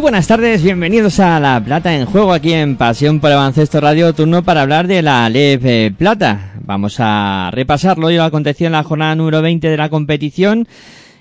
Muy buenas tardes, bienvenidos a La Plata en Juego aquí en Pasión por Avancesto Radio, turno para hablar de la LEV Plata. Vamos a repasarlo y lo acontecido en la jornada número 20 de la competición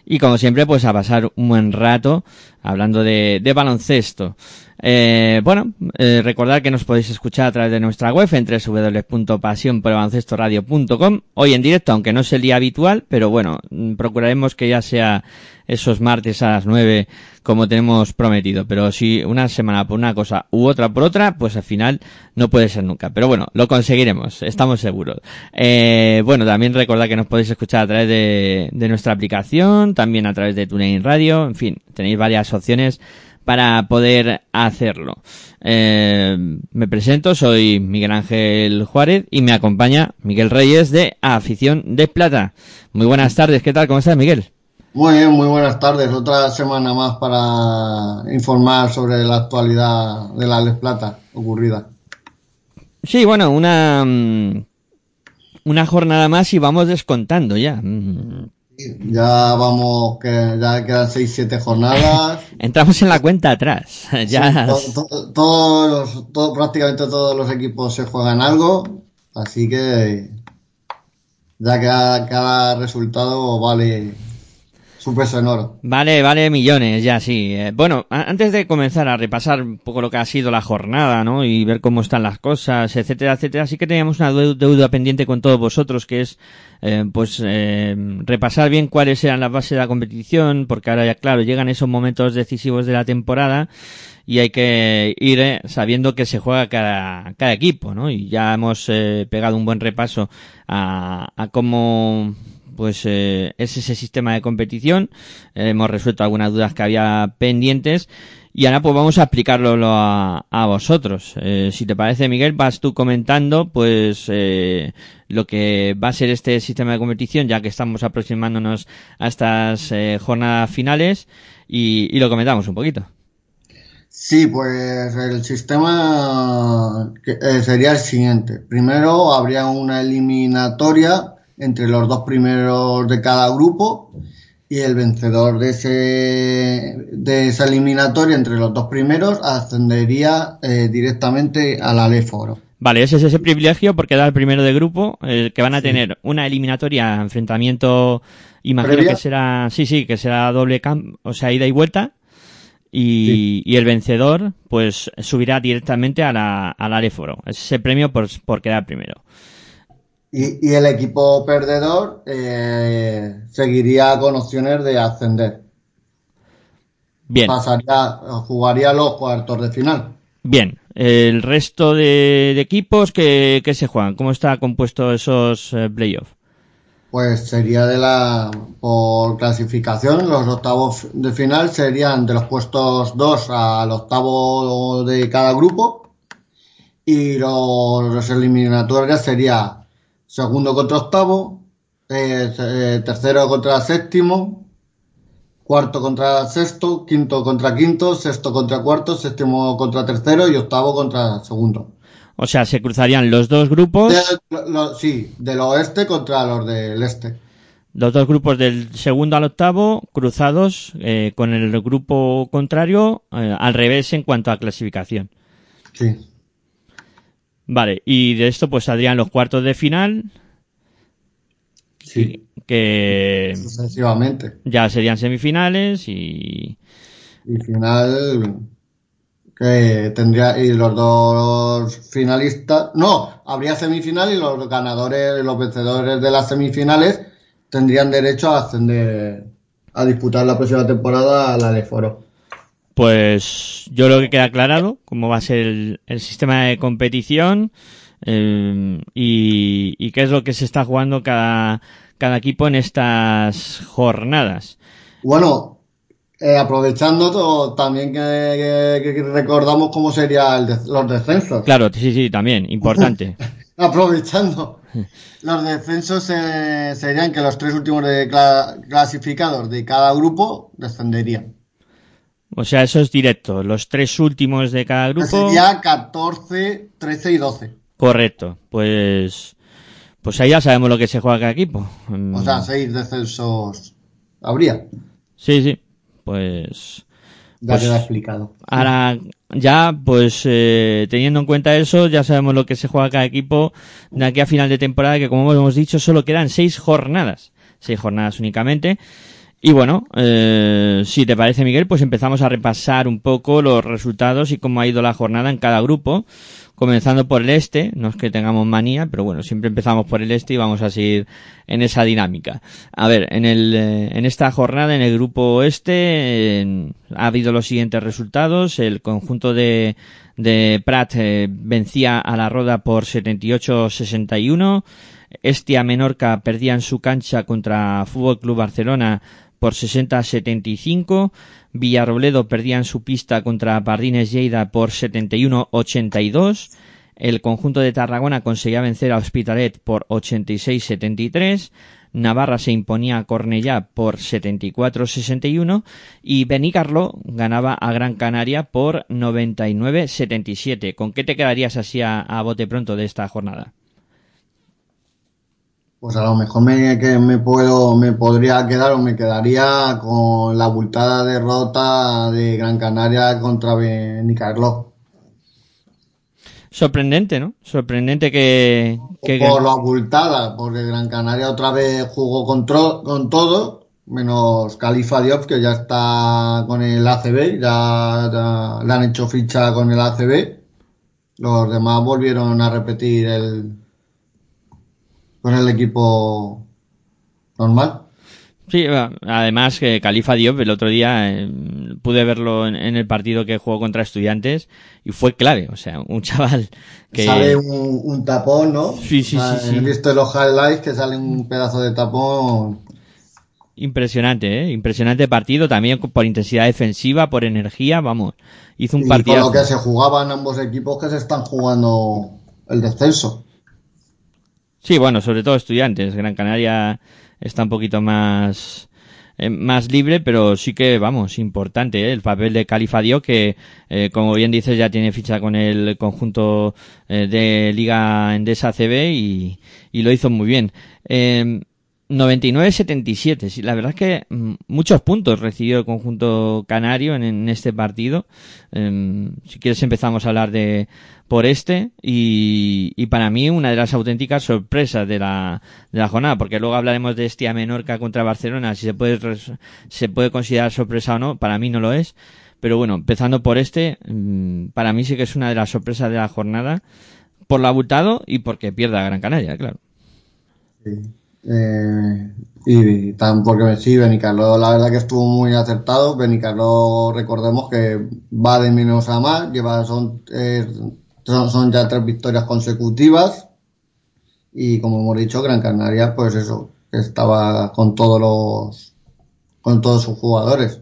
y como siempre pues a pasar un buen rato hablando de baloncesto. Eh, bueno, eh, recordad que nos podéis escuchar a través de nuestra web en www.pasionporbaloncestoradio.com hoy en directo, aunque no es el día habitual, pero bueno, mm, procuraremos que ya sea esos martes a las 9 como tenemos prometido, pero si una semana por una cosa u otra por otra, pues al final no puede ser nunca. Pero bueno, lo conseguiremos, estamos seguros. Eh, bueno, también recordad que nos podéis escuchar a través de, de nuestra aplicación, también a través de TuneIn Radio, en fin, tenéis varias opciones para poder hacerlo. Eh, me presento, soy Miguel Ángel Juárez y me acompaña Miguel Reyes de Afición de Plata. Muy buenas tardes, ¿qué tal? ¿Cómo estás, Miguel? Muy bien, muy buenas tardes. Otra semana más para informar sobre la actualidad de la Les Plata ocurrida. Sí, bueno, una, mm, una jornada más y vamos descontando ya. Ya vamos, que ya quedan 6-7 jornadas. Entramos en la cuenta atrás. Ya. Sí, to- to- todos los- todo- prácticamente todos los equipos se juegan algo, así que ya cada, cada resultado vale Vale, vale, millones, ya sí. Eh, bueno, antes de comenzar a repasar un poco lo que ha sido la jornada, ¿no? Y ver cómo están las cosas, etcétera, etcétera, sí que teníamos una deu- deuda pendiente con todos vosotros, que es, eh, pues, eh, repasar bien cuáles eran las bases de la competición, porque ahora ya, claro, llegan esos momentos decisivos de la temporada y hay que ir eh, sabiendo que se juega cada, cada equipo, ¿no? Y ya hemos eh, pegado un buen repaso a, a cómo pues eh, es ese sistema de competición. Eh, hemos resuelto algunas dudas que había pendientes y ahora pues vamos a aplicarlo lo a, vosotros. Eh, si te parece, Miguel, vas tú comentando pues eh, lo que va a ser este sistema de competición ya que estamos aproximándonos a estas eh, jornadas finales y, y lo comentamos un poquito. Sí, pues el sistema eh, sería el siguiente. Primero habría una eliminatoria entre los dos primeros de cada grupo y el vencedor de ese de esa eliminatoria entre los dos primeros ascendería eh, directamente al Aleforo. Vale, ese es ese privilegio porque da el primero de grupo, eh, que van a tener una eliminatoria, enfrentamiento, imagino ¿Previa? que será, sí, sí, que será doble camp, o sea, ida y vuelta, y, y el vencedor, pues, subirá directamente a la, al Areforo. Es ese premio por, por quedar primero. Y, y el equipo perdedor eh, seguiría con opciones de ascender. Bien, Pasaría, jugaría los cuartos de final. bien. El resto de, de equipos que, que se juegan, ¿cómo está compuesto esos eh, playoffs? Pues sería de la por clasificación, los octavos de final serían de los puestos 2 al octavo de cada grupo y los, los eliminatorios sería segundo contra octavo, eh, eh, tercero contra séptimo, cuarto contra sexto, quinto contra quinto, sexto contra cuarto, séptimo contra tercero y octavo contra segundo. O sea, se cruzarían los dos grupos, De- lo- sí, del oeste contra los del este. los dos grupos del segundo al octavo cruzados eh, con el grupo contrario eh, al revés en cuanto a clasificación. Sí. Vale, y de esto pues saldrían los cuartos de final Sí. que sucesivamente. ya serían semifinales y Y final que tendría y los dos finalistas, no, habría semifinal y los ganadores, los vencedores de las semifinales tendrían derecho a ascender a disputar la próxima temporada a la de Foro. Pues yo creo que queda aclarado cómo va a ser el, el sistema de competición eh, y, y qué es lo que se está jugando cada, cada equipo en estas jornadas. Bueno, eh, aprovechando también que, que- que recordamos cómo serían los descensos. Claro, sí, sí, también, importante. Aprovechando. Los descensos eh, serían que los tres últimos de cla- clasificados de cada grupo descenderían. O sea, eso es directo. Los tres últimos de cada grupo. Sería 14, 13 y 12. Correcto. Pues, pues ahí ya sabemos lo que se juega cada equipo. Mm, O sea, seis descensos habría. Sí, sí. Pues, Ya queda explicado. Ahora, ya, pues eh, teniendo en cuenta eso, ya sabemos lo que se juega cada equipo de aquí a final de temporada, que como hemos dicho, solo quedan seis jornadas. Seis jornadas únicamente. Y bueno, eh, si te parece Miguel, pues empezamos a repasar un poco los resultados y cómo ha ido la jornada en cada grupo, comenzando por el este, no es que tengamos manía, pero bueno, siempre empezamos por el este y vamos a seguir en esa dinámica. A ver, en el, eh, en esta jornada, en el grupo este, ha habido los siguientes resultados, el conjunto de, de Prat eh, vencía a la Roda por 78-61, Estia Menorca perdía en su cancha contra Fútbol Club Barcelona por 60-75. Villarrobledo perdía en su pista contra Pardines Lleida por 71-82. El conjunto de Tarragona conseguía vencer a Hospitalet por 86-73. Navarra se imponía a Cornellá por 74-61 y Benicarlo ganaba a Gran Canaria por 99-77. ¿Con qué te quedarías así a, a bote pronto de esta jornada? Pues a lo mejor me, que me puedo, me podría quedar o me quedaría con la abultada derrota de Gran Canaria contra Benicarló. Sorprendente, ¿no? Sorprendente que... que Por lo abultada, porque Gran Canaria otra vez jugó con, con todo, menos Califa Diop, que ya está con el ACB, ya, ya le han hecho ficha con el ACB. Los demás volvieron a repetir el con el equipo normal. Sí, además que Califa Diop el otro día eh, pude verlo en, en el partido que jugó contra Estudiantes y fue clave, o sea, un chaval que Sale un, un tapón, ¿no? Sí, sí, sea, sí, sí. He visto los highlights que sale un pedazo de tapón. impresionante, ¿eh? impresionante partido también por intensidad defensiva, por energía, vamos, hizo un Y con partido. lo que se jugaban ambos equipos que se están jugando el descenso. Sí, bueno, sobre todo Estudiantes, Gran Canaria está un poquito más eh, más libre, pero sí que, vamos, importante ¿eh? el papel de Califa Diop, que, eh, como bien dices, ya tiene ficha con el conjunto eh, de Liga Endesa CB y, y lo hizo muy bien. Eh, 99-77, sí, la verdad es que mm, muchos puntos recibió el conjunto canario en, este partido. Em, si quieres empezamos a hablar de por este y, y para mí una de las auténticas sorpresas de la, de la jornada, porque luego hablaremos de Estia Menorca contra Barcelona, si se puede, se puede considerar sorpresa o no, para mí no lo es. Pero bueno, empezando por este, mm, para mí sí que es una de las sorpresas de la jornada, por lo abultado y porque pierda Gran Canaria, claro. Sí. Eh, y tan porque sí, Benicarló la verdad que estuvo muy acertado. Benicarló, recordemos que va de menos a más, lleva son, eh, son, son ya tres victorias consecutivas. Y como hemos dicho, Gran Canaria, pues eso, estaba con todos los, con todos sus jugadores.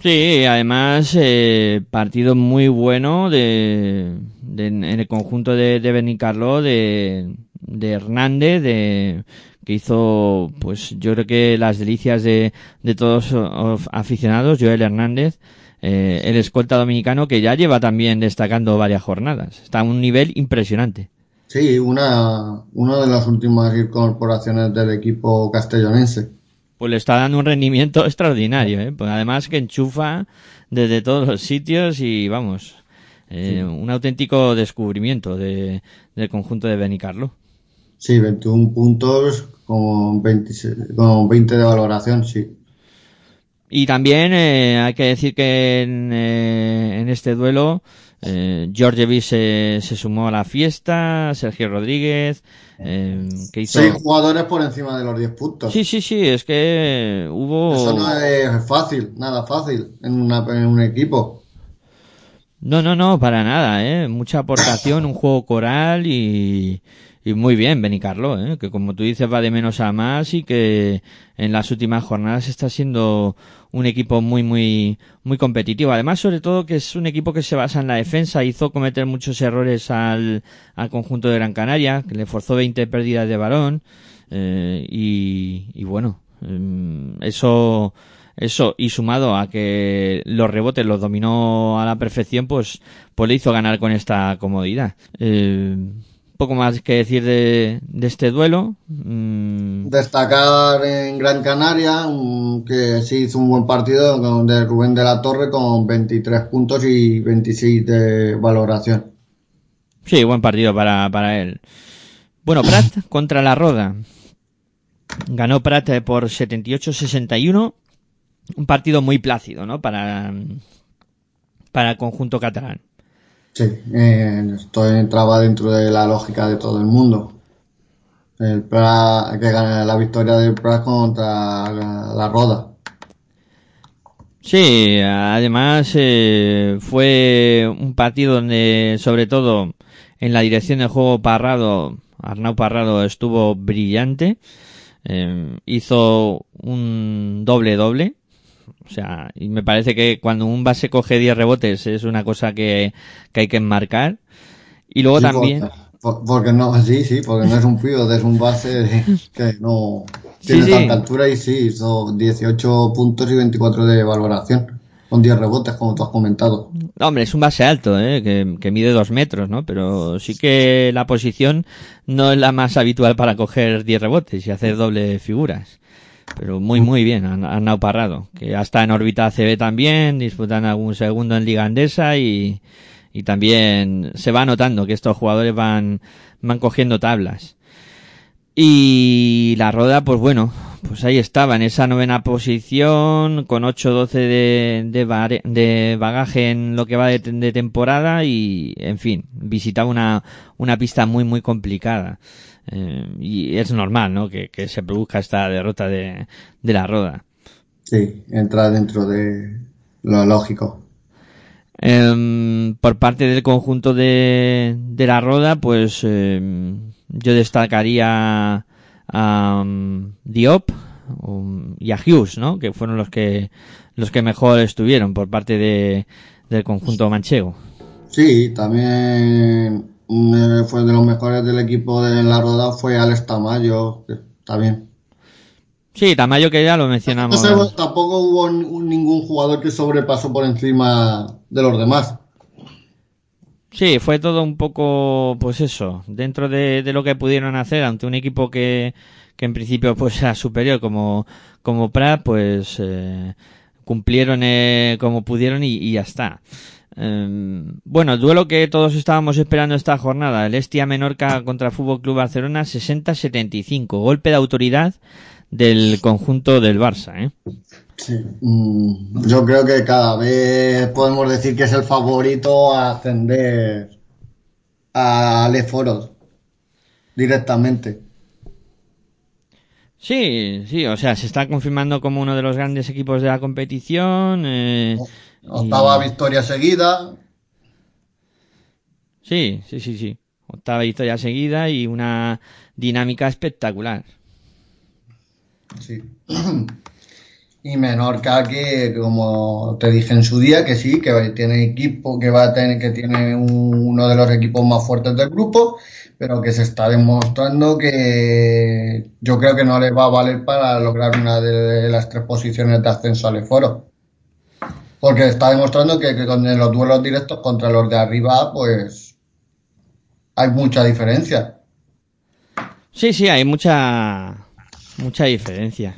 Sí, además, eh, partido muy bueno de, en el conjunto de, de Benicarló, de, de Hernández, de, que hizo, pues yo creo que las delicias de, de todos los aficionados, Joel Hernández, eh, el escolta dominicano que ya lleva también destacando varias jornadas. Está a un nivel impresionante. Sí, una, una de las últimas incorporaciones del equipo castellonense. Pues le está dando un rendimiento extraordinario, ¿eh? Pues además que enchufa desde todos los sitios y vamos, eh, un auténtico descubrimiento de, del conjunto de Benicarlo. Sí, 21 puntos con 26 con 20 de valoración, sí. Y también eh, hay que decir que en, eh, en este duelo eh, Georgievic se, se sumó a la fiesta, Sergio Rodríguez, eh, que hizo... Seis jugadores por encima de los 10 puntos. Sí, sí, sí, es que hubo... Eso no es fácil, nada fácil en, una, en un equipo. No, no, no, para nada, ¿eh? Mucha aportación, un juego coral y, y muy bien, Benicarlo, ¿eh? Que como tú dices va de menos a más y que en las últimas jornadas está siendo un equipo muy, muy, muy competitivo. Además, sobre todo que es un equipo que se basa en la defensa, hizo cometer muchos errores al, al conjunto de Gran Canaria, que le forzó 20 pérdidas de balón, eh, y, y bueno, em, eso, eso y sumado a que los rebotes los dominó a la perfección, pues, pues le hizo ganar con esta comodidad. Eh, poco más que decir de, este duelo. Mm. Destacar en Gran Canaria que sí hizo un buen partido de Rubén de la Torre con 23 puntos y 26 de valoración. Sí, buen partido para, para él. Bueno, Prat contra la Roda. Ganó Prat por 78-61. Un partido muy plácido, ¿no? Para, para el conjunto catalán. Sí, eh, esto entraba dentro de la lógica de todo el mundo. El Prat, que gana la victoria del Prat contra la, Roda. Sí, además eh, fue un partido donde, sobre todo en la dirección del juego Parrado, Arnau Parrado estuvo brillante. Eh, hizo un doble doble o sea, y me parece que cuando un base coge 10 rebotes es una cosa que, hay que enmarcar. Y luego también... Porque, no, sí, sí, porque no es un pívot, es un base que no tiene tanta altura y sí, hizo 18 puntos y 24 de valoración con 10 rebotes, como tú has comentado. Hombre, es un base alto, ¿eh? que, que mide 2 metros, ¿no? Pero sí que la posición no es la más habitual para coger 10 rebotes y hacer doble figuras. Pero muy, muy bien, han Parrado, que hasta en órbita CB también, disputan algún segundo en Liga Andesa y, y también se va notando que estos jugadores van, van cogiendo tablas. Y la Roda, pues bueno, pues ahí estaba, en esa novena posición, con 8-12 de, de, de, bagaje en lo que va de, de, temporada y, en fin, visitaba una, una pista muy, muy complicada. Eh, y es normal, ¿no? Que, se produzca esta derrota de, la Roda. Sí, entra dentro de lo lógico. Em, por parte del conjunto de, de la Roda, pues em, yo destacaría a Diop um, y a Hughes, ¿no? Que fueron los que los que mejor estuvieron por parte de, del conjunto manchego. Sí, también eh, fue de los mejores del equipo de la roda fue Alex Tamayo, que está bien. Sí, Tamayo que ya lo mencionamos. tampoco hubo ningún jugador que sobrepasó por encima de los demás. Sí, fue todo un poco, pues eso, dentro de, lo que pudieron hacer ante un equipo que, que en principio pues era superior como, como Prat, pues eh, cumplieron eh, como pudieron y, ya está. Em, bueno, el duelo que todos estábamos esperando esta jornada, el Estia Menorca contra Fútbol Club Barcelona 60-75, golpe de autoridad del conjunto del Barça, ¿eh? Sí. Mm, yo creo que cada vez podemos decir que es el favorito a ascender a Leforos directamente. Sí, sí, o sea, se está confirmando como uno de los grandes equipos de la competición. Eh, Octava victoria seguida. Sí, sí, sí, sí. Octava victoria seguida y una dinámica espectacular. Sí. Y Menorca que, como te dije en su día, que sí, que tiene equipo, que va a tener, que tiene uno de los equipos más fuertes del grupo, pero que se está demostrando que yo creo que no le va a valer para lograr una de las tres posiciones de ascenso al Eforo porque está demostrando que, con los duelos directos contra los de arriba, pues hay mucha diferencia. Sí, sí, hay mucha mucha diferencia.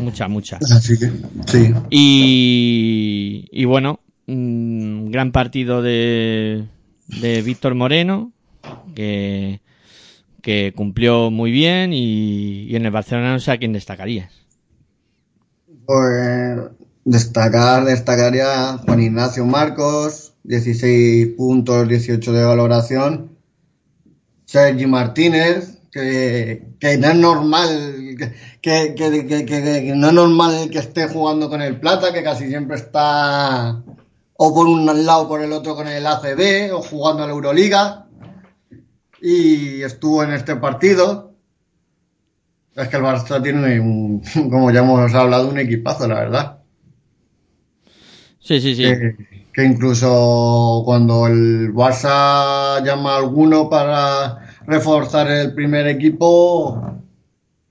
Mucha, mucha. Así que, sí. Y, y bueno, un gran partido de, de Víctor Moreno, que, que cumplió muy bien y, y en el Barcelona no sé a quién destacarías. Pues destacar, destacaría Juan Ignacio Marcos, 16 puntos, 18 de valoración. Sergi Martínez, que, que no es normal, que, que, no es normal que esté jugando con el Plata, que casi siempre está o por un lado o por el otro con el ACB o jugando a la Euroliga. Y estuvo en este partido. Es que el Barça tiene, un, como ya hemos hablado, un equipazo, la verdad. Sí, sí, sí. Que, incluso cuando el Barça llama a alguno para reforzar el primer equipo,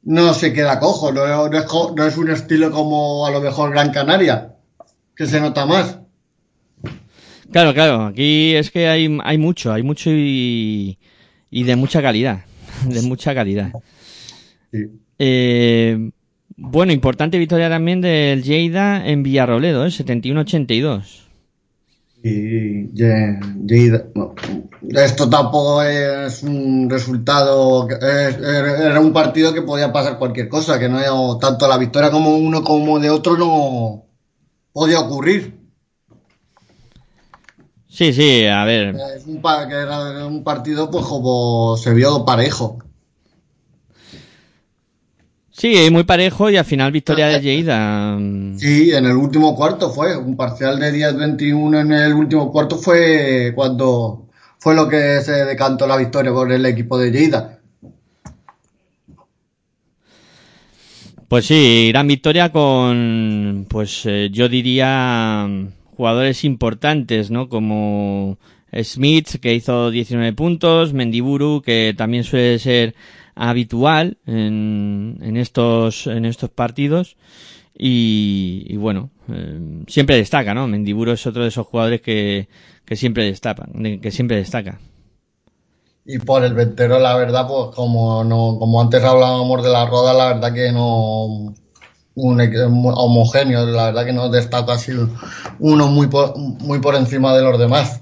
no se queda cojo. No, es, no es un estilo como a lo mejor Gran Canaria, que se nota más. Claro, claro, aquí es que hay, hay mucho, hay mucho y, y de mucha calidad, de mucha calidad. Eh, bueno, importante victoria también del Lleida en Villarroledo, ¿eh? 71-82. Y esto tampoco es un resultado, era un partido que podía pasar cualquier cosa, que no tanto la victoria como uno como de otro no podía ocurrir. Sí, sí, a ver. Es un, que era un partido, pues como se vio parejo. Sí, muy parejo y al final victoria de Lleida. Sí, en el último cuarto fue. Un parcial de 10-21 en el último cuarto fue cuando fue lo que se decantó la victoria por el equipo de Lleida. Pues sí, gran victoria con, pues eh, yo diría jugadores importantes, ¿no? Como Smith, que hizo 19 puntos, Mendiburu, que también suele ser habitual en, en estos, en estos partidos. Y, bueno, eh, siempre destaca, ¿no? Mendiburu es otro de esos jugadores que, que siempre destaca, que siempre destaca. Y por el ventero, la verdad, pues como no, como antes hablábamos de la roda, la verdad que no un homogéneo, la verdad que no destaca así uno muy por, muy por encima de los demás.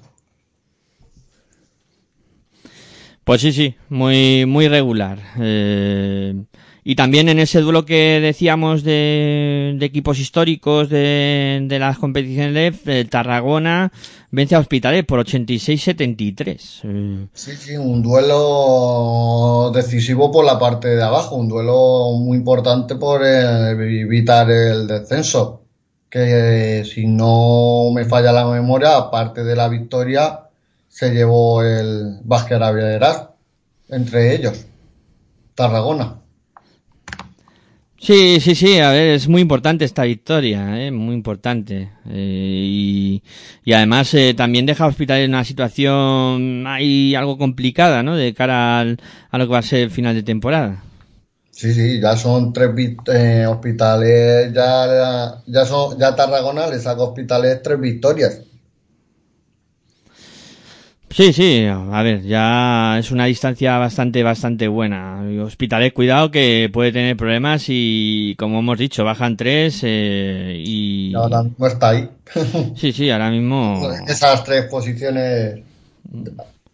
Pues sí, sí, muy, muy regular. Eh, y también en ese duelo que decíamos de, equipos históricos de, las competiciones de Tarragona vence a Hospitalet por 86-73. Sí, sí, un duelo decisivo por la parte de abajo, un duelo muy importante por evitar el descenso. Que si no me falla la memoria, aparte de la victoria, se llevó el Vázquez entre ellos, Tarragona. Sí, sí, sí, a ver, es muy importante esta victoria, ¿eh? muy importante. Eh, y, además eh, también deja a Hospital en una situación ahí algo complicada, ¿no? De cara al, a lo que va a ser el final de temporada. Sí, sí, ya son tres eh, hospitales, ya, ya, son, ya Tarragona le saca hospitales tres victorias. Sí, sí, a ver, ya es una distancia bastante, bastante buena. Hospitales, cuidado que puede tener problemas y, como hemos dicho, bajan tres eh, y... Ahora mismo está ahí. sí, sí, ahora mismo... Esas tres posiciones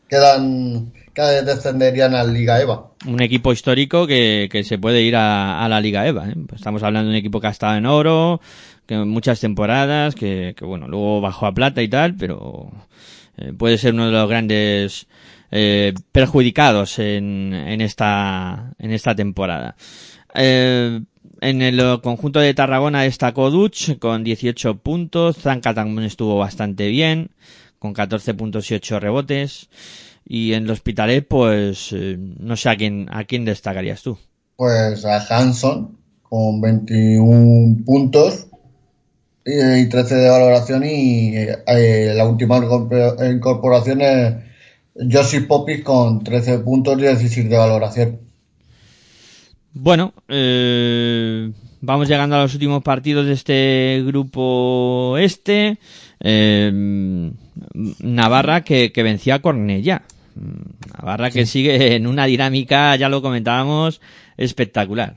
quedan, que descenderían a la Liga EVA. Un equipo histórico que, que se puede ir a, la Liga EVA. ¿eh? Estamos hablando de un equipo que ha estado en oro, que muchas temporadas, que, que bueno, luego bajó a plata y tal, pero eh, puede ser uno de los grandes eh, perjudicados en, en, esta, en esta temporada. Eh, en el conjunto de Tarragona destacó Duch con 18 puntos, Zanca también estuvo bastante bien, con 14 puntos y 8 rebotes. Y en el Hospitalet, pues, no sé a quién, a quién destacarías tú. Pues a Hanson, con 21 puntos, y 13 de valoración y eh, la última incorporación es Josie Popis con 13 puntos y 16 de valoración. Bueno, eh, vamos llegando a los últimos partidos de este grupo este. Eh, Navarra que, que vencía a Cornella. Navarra que sigue en una dinámica, ya lo comentábamos, espectacular.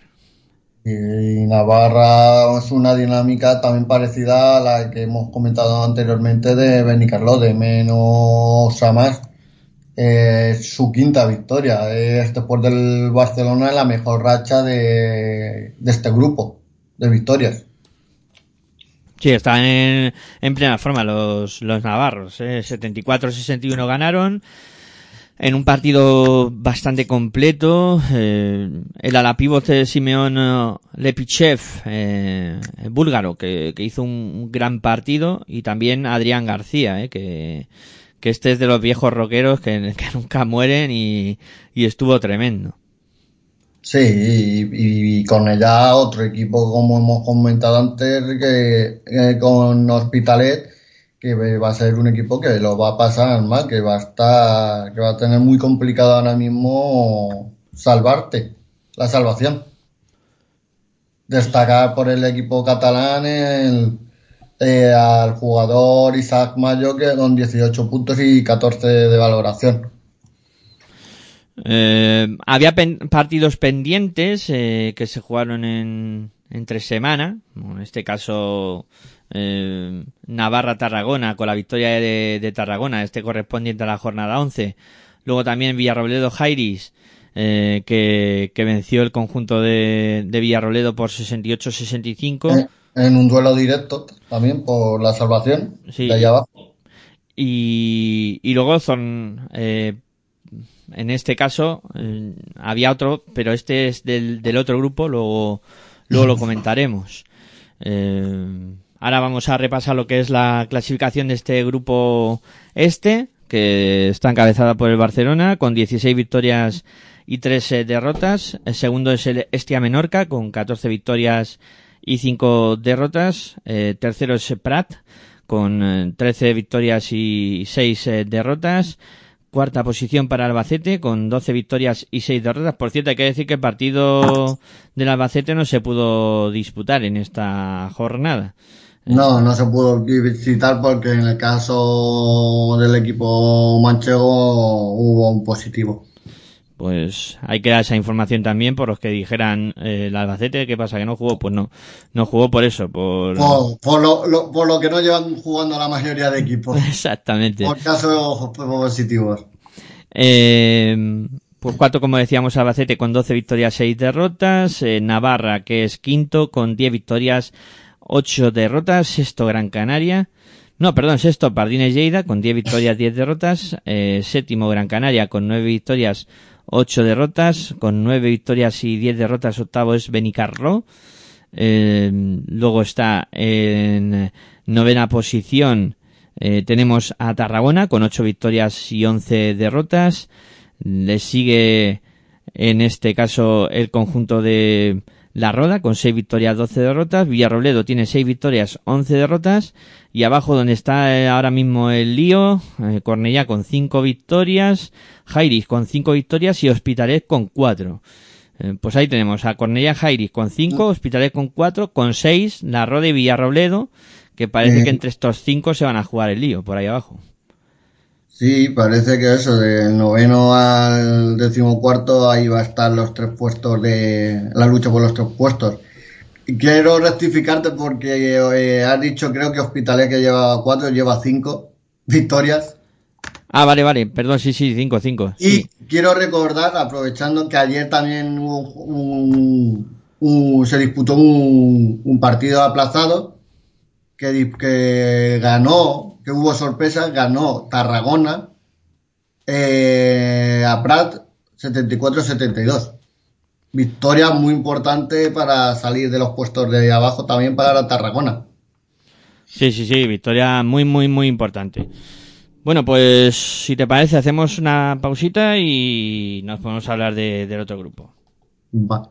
Y Navarra es una dinámica también parecida a la que hemos comentado anteriormente de Benicarló, de menos a más. Es su quinta victoria. Es después del Barcelona la mejor racha de, este grupo de victorias. Sí, están en, en plena forma los, los navarros. ¿eh? 74-61 ganaron en un partido bastante completo. Eh, el ala de Simeón eh, Lepichev, eh, búlgaro, que, hizo un, gran partido, y también Adrián García, eh, que, que este es de los viejos rockeros que, nunca mueren y, y, estuvo tremendo. Sí, y, con ella otro equipo, como hemos comentado antes, que, que con Hospitalet, que va a ser un equipo que lo va a pasar mal, que va a estar, que va a tener muy complicado ahora mismo salvarte, la salvación. Destacar por el equipo catalán el, eh, al jugador Isaac Mayo que con 18 puntos y 14 de valoración. Eh, había partidos pendientes eh, que se jugaron en, entre semana, en este caso eh, Navarra-Tarragona con la victoria de, Tarragona, este correspondiente a la jornada 11. Luego también Villarrobledo-Jairis, eh, que, que, venció el conjunto de, de Villarrobledo por 68-65. En, un duelo directo también por la salvación de allá abajo. Y, y luego son, eh, en este caso, eh, había otro, pero este es del, del otro grupo, luego, luego lo comentaremos. Eh, Ahora vamos a repasar lo que es la clasificación de este grupo este, que está encabezada por el Barcelona con 16 victorias y 3 eh, derrotas. El segundo es el Estia Menorca con 14 victorias y 5 derrotas. Eh, tercero es Prat con 13 eh, victorias y 6 derrotas. Cuarta posición para Albacete con 12 victorias y 6 derrotas. Por cierto, hay que decir que el partido del Albacete no se pudo disputar en esta jornada. No, no se pudo visitar porque en el caso del equipo manchego hubo un positivo. Pues hay que dar esa información también por los que dijeran eh, el Albacete, ¿qué pasa? ¿Que no jugó? Pues no, no jugó por eso, por... Por, lo, por lo que no llevan jugando la mayoría de equipos. Exactamente. Por casos positivos. Eh, pues cuatro, como decíamos, Albacete con 12 victorias, 6 derrotas. Eh, Navarra, que es quinto, con 10 victorias, ocho derrotas, sexto Gran Canaria, no, perdón, sexto Pardines Lleida con 10 victorias, 10 derrotas, eh, séptimo Gran Canaria con 9 victorias, 8 derrotas, con 9 victorias y 10 derrotas, octavo es Benicarro, eh, luego está en novena posición eh, tenemos a Tarragona con 8 victorias y 11 derrotas, le sigue en este caso el conjunto de la Roda con 6 victorias, 12 derrotas. Villarrobledo tiene 6 victorias, 11 derrotas. Y abajo donde está eh, ahora mismo el lío, eh, Cornellá con 5 victorias, Jairis con 5 victorias y Hospitalet con 4. Eh, pues ahí tenemos a Cornellá Jairis con 5, Hospitalet con 4, con 6, La Roda y Villarrobledo, que parece que entre estos 5 se van a jugar el lío, por ahí abajo. Sí, parece que eso, del noveno al decimocuarto, ahí va a estar los tres puestos de la lucha por los tres puestos. quiero rectificarte porque eh, has dicho, creo que Hospitalet que lleva cuatro, lleva cinco victorias. Ah, vale, vale, perdón, sí, sí, cinco, cinco. Y quiero recordar, aprovechando que ayer también hubo se disputó un, partido aplazado que, que ganó que hubo sorpresas, ganó Tarragona eh, a Prat 74-72. Victoria muy importante para salir de los puestos de abajo también para Tarragona. Sí, sí, sí, victoria muy, muy, muy importante. Bueno, pues si te parece, hacemos una pausita y nos podemos hablar del otro grupo. Va.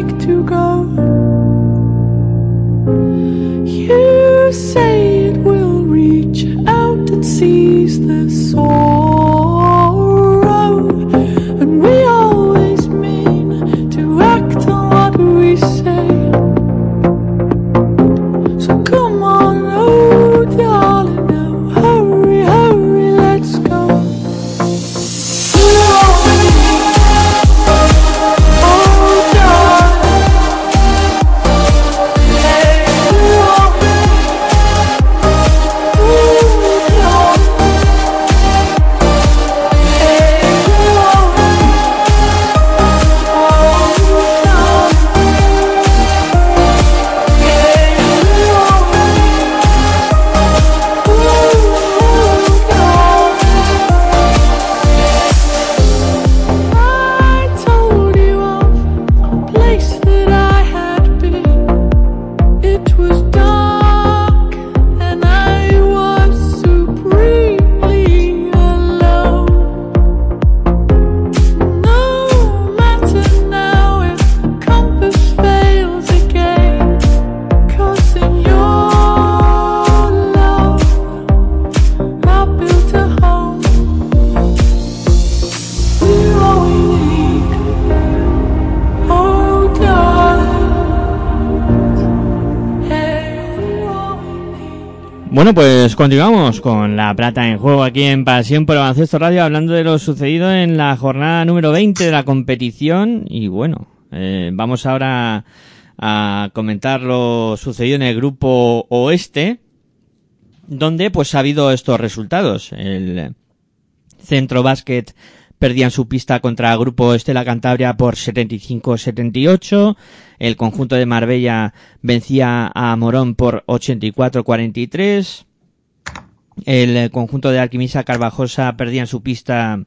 like to go. You say it will reach out and seize the soul. Bueno, pues continuamos con la plata en juego aquí en Pasión por Baloncesto Radio, hablando de lo sucedido en la jornada número 20 de la competición. Y bueno, eh, vamos ahora a comentar lo sucedido en el grupo oeste, donde pues ha habido estos resultados. El Centro Básquet perdían su pista contra el grupo Estela Cantabria por 75-78. El conjunto de Marbella vencía a Morón por 84-43. El conjunto de Alquimisa Carvajosa perdía su pista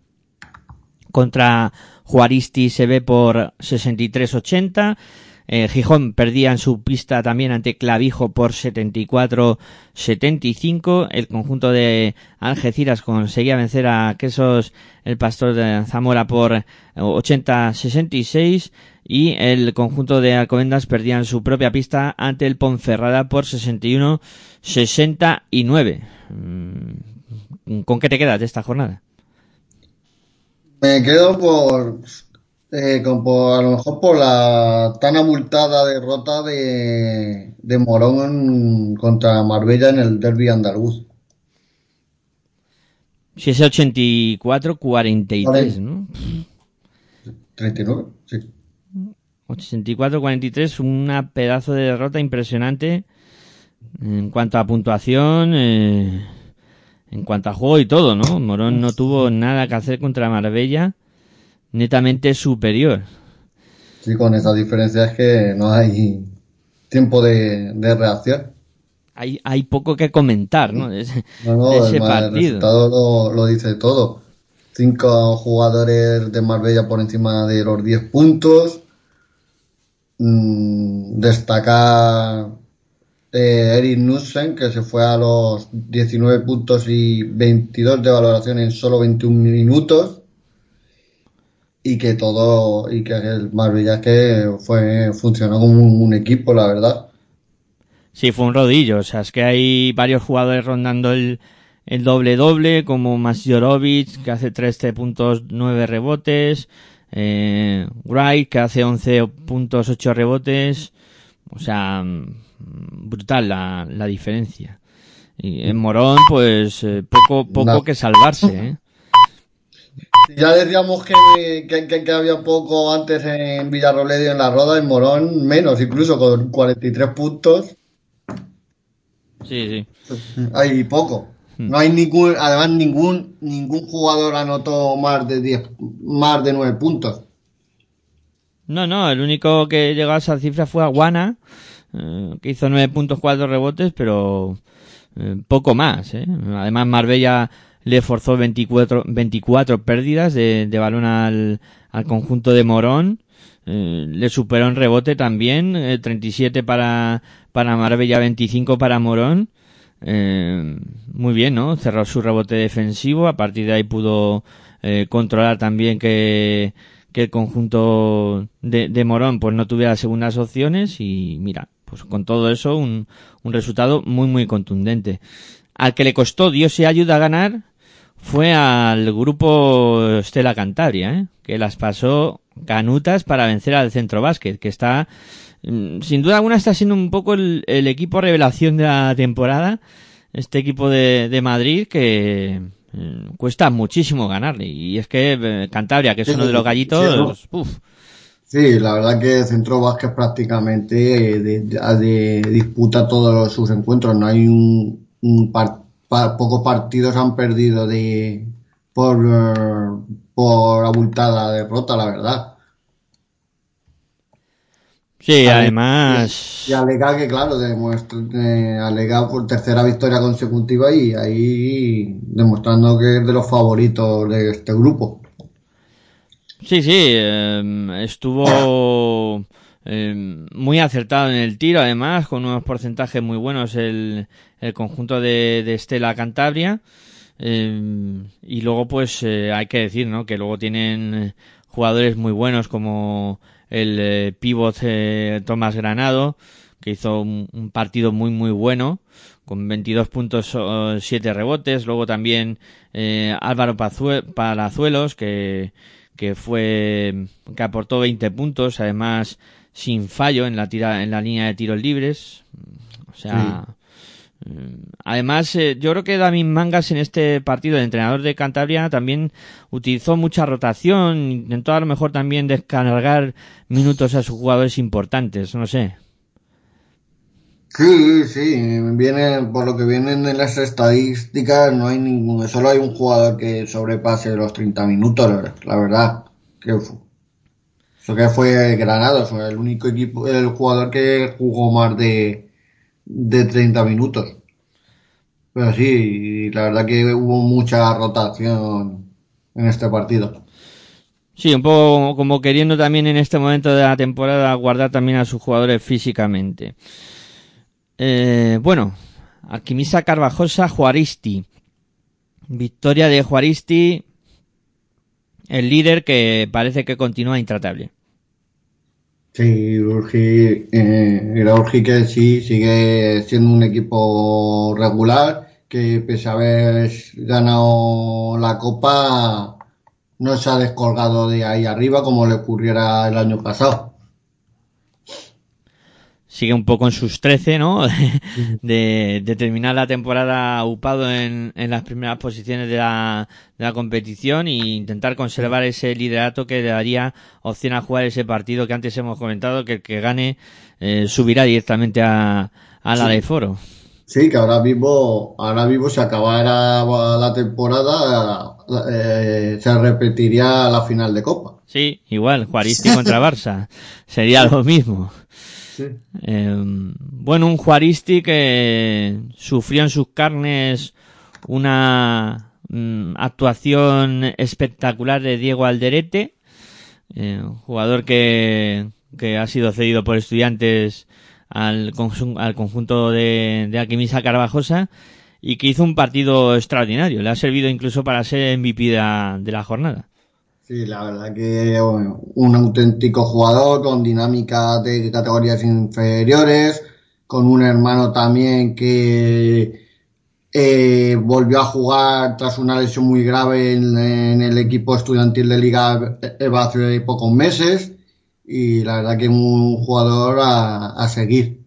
contra Juaristi ve por 63-80. Gijón perdía en su pista también ante Clavijo por 74-75. El conjunto de Algeciras conseguía vencer a Quesos el Pastor de Zamora por 80-66 y el conjunto de Alcobendas perdía en su propia pista ante el Ponferrada por 61-69. Mm, ¿Con qué te quedas de esta jornada? Me quedo por eh, por, a lo mejor por la tan abultada derrota de, de Morón contra Marbella en el derby andaluz. Si es 84-43, ¿no? 39, sí. 84-43, una pedazo de derrota impresionante en cuanto a puntuación, eh, en cuanto a juego y todo, ¿no? Morón no tuvo nada que hacer contra Marbella netamente superior. Sí, con esa diferencia es que no hay tiempo de, reacción. Hay, hay poco que comentar, ¿no? De ese, partido. El resultado lo, dice todo. Cinco jugadores de Marbella por encima de los 10 puntos. Mm, destacar eh, Eric Nussen, que se fue a los 19 puntos y 22 de valoración en solo 21 minutos y que todo y que el Marbella que fue funcionó como un, equipo la verdad. Sí fue un rodillo o sea es que hay varios jugadores rondando el, el doble doble como Masjorovic que hace 13 puntos 9 rebotes eh, Wright que hace 11 puntos 8 rebotes o sea brutal la, la diferencia. Y en Morón pues eh, poco poco que salvarse ¿eh? Ya decíamos que, que, había poco antes en Villarroledo en la Roda, en Morón menos, incluso con 43 puntos. Sí, sí. Hay poco. Hmm. No hay ningún, además ningún ningún jugador anotó más de 10, más de 9 puntos. No, no, el único que llegó a esa cifra fue Aguana, eh, que hizo 9 puntos, 4 rebotes, pero eh, poco más, ¿eh? Además Marbella le forzó 24, 24 pérdidas de, balón al, al, conjunto de Morón. Eh, le superó en rebote también, 37 eh, para, para Marbella, 25 para Morón. Eh, muy bien, ¿no? Cerró su rebote defensivo. A partir de ahí pudo controlar también que, que el conjunto de, de, Morón pues no tuviera segundas opciones y mira, pues con todo eso un, un resultado muy muy contundente. Al que le costó Dios se ayuda a ganar fue al grupo Stella Cantabria, ¿eh? que las pasó canutas para vencer al Centro Básquet, que está, mm, sin duda alguna, está siendo un poco el, equipo revelación de la temporada. Este equipo de, de Madrid que mm, cuesta muchísimo ganarle. Y es que eh, Cantabria, que es uno de los gallitos, Sí, la verdad que Centro Básquet prácticamente de, disputa todos sus encuentros. No hay un, un, pocos partidos han perdido de por, por abultada derrota, la verdad. Sí, además. Y, alega que, claro, demuestra, alega por tercera victoria consecutiva y ahí demostrando que es de los favoritos de este grupo. Sí, sí, em, estuvo em, muy acertado en el tiro, además, con unos porcentajes muy buenos el, el conjunto de, de Estela Cantabria. Eh, y luego, pues, eh, hay que decir, ¿no? Que luego tienen eh, jugadores muy buenos como el eh, pivot Tomás Granado, que hizo un, partido muy, muy bueno, con 22 puntos, 7 rebotes. Luego también Álvaro Palazuelos, que, que fue, que aportó 20 puntos, además sin fallo en la tira, en la línea de tiros libres. O sea, Además, eh, yo creo que David Mangas en este partido, el entrenador de Cantabria, también utilizó mucha rotación, intentó a lo mejor también descargar minutos a sus jugadores importantes, no sé. Sí, sí, viene, por lo que vienen en las estadísticas, no hay ninguno, solo hay un jugador que sobrepase los 30 minutos, la verdad. Que eso que fue Granado, fue el único equipo, el jugador que jugó más de, de 30 minutos. Pero sí, la verdad que hubo mucha rotación en este partido. Sí, un poco como queriendo también en este momento de la temporada guardar también a sus jugadores físicamente. Eh, bueno, Alquimisa Carvajosa, Juaristi. Victoria de Juaristi, el líder que parece que continúa intratable. Sí, eh, Urgi que sí sigue siendo un equipo regular, que pese a haber ganado la copa, no se ha descolgado de ahí arriba como le ocurriera el año pasado sigue un poco en sus 13, ¿no? de, terminar la temporada upado en, en las primeras posiciones de la, de la competición e intentar conservar ese liderato que le daría opción a jugar ese partido que antes hemos comentado, que el que gane eh, subirá directamente a, a la de foro. Sí, que ahora mismo, ahora mismo si acabara la temporada, eh, se repetiría la final de Copa. Sí, igual, Juaristi contra Barça. Sería lo mismo. Em, bueno, un Juaristi que sufrió en sus carnes una mm, actuación espectacular de Diego Alderete, eh, jugador que, ha sido cedido por estudiantes al, al conjunto de, de Alquimisa Carvajosa y que hizo un partido extraordinario. Le ha servido incluso para ser MVP de la jornada. Sí, la verdad que un auténtico jugador con dinámica de categorías inferiores, con un hermano también que eh, volvió a jugar tras una lesión muy grave en, el equipo estudiantil de Liga EVA hace pocos meses y la verdad que un jugador a, seguir.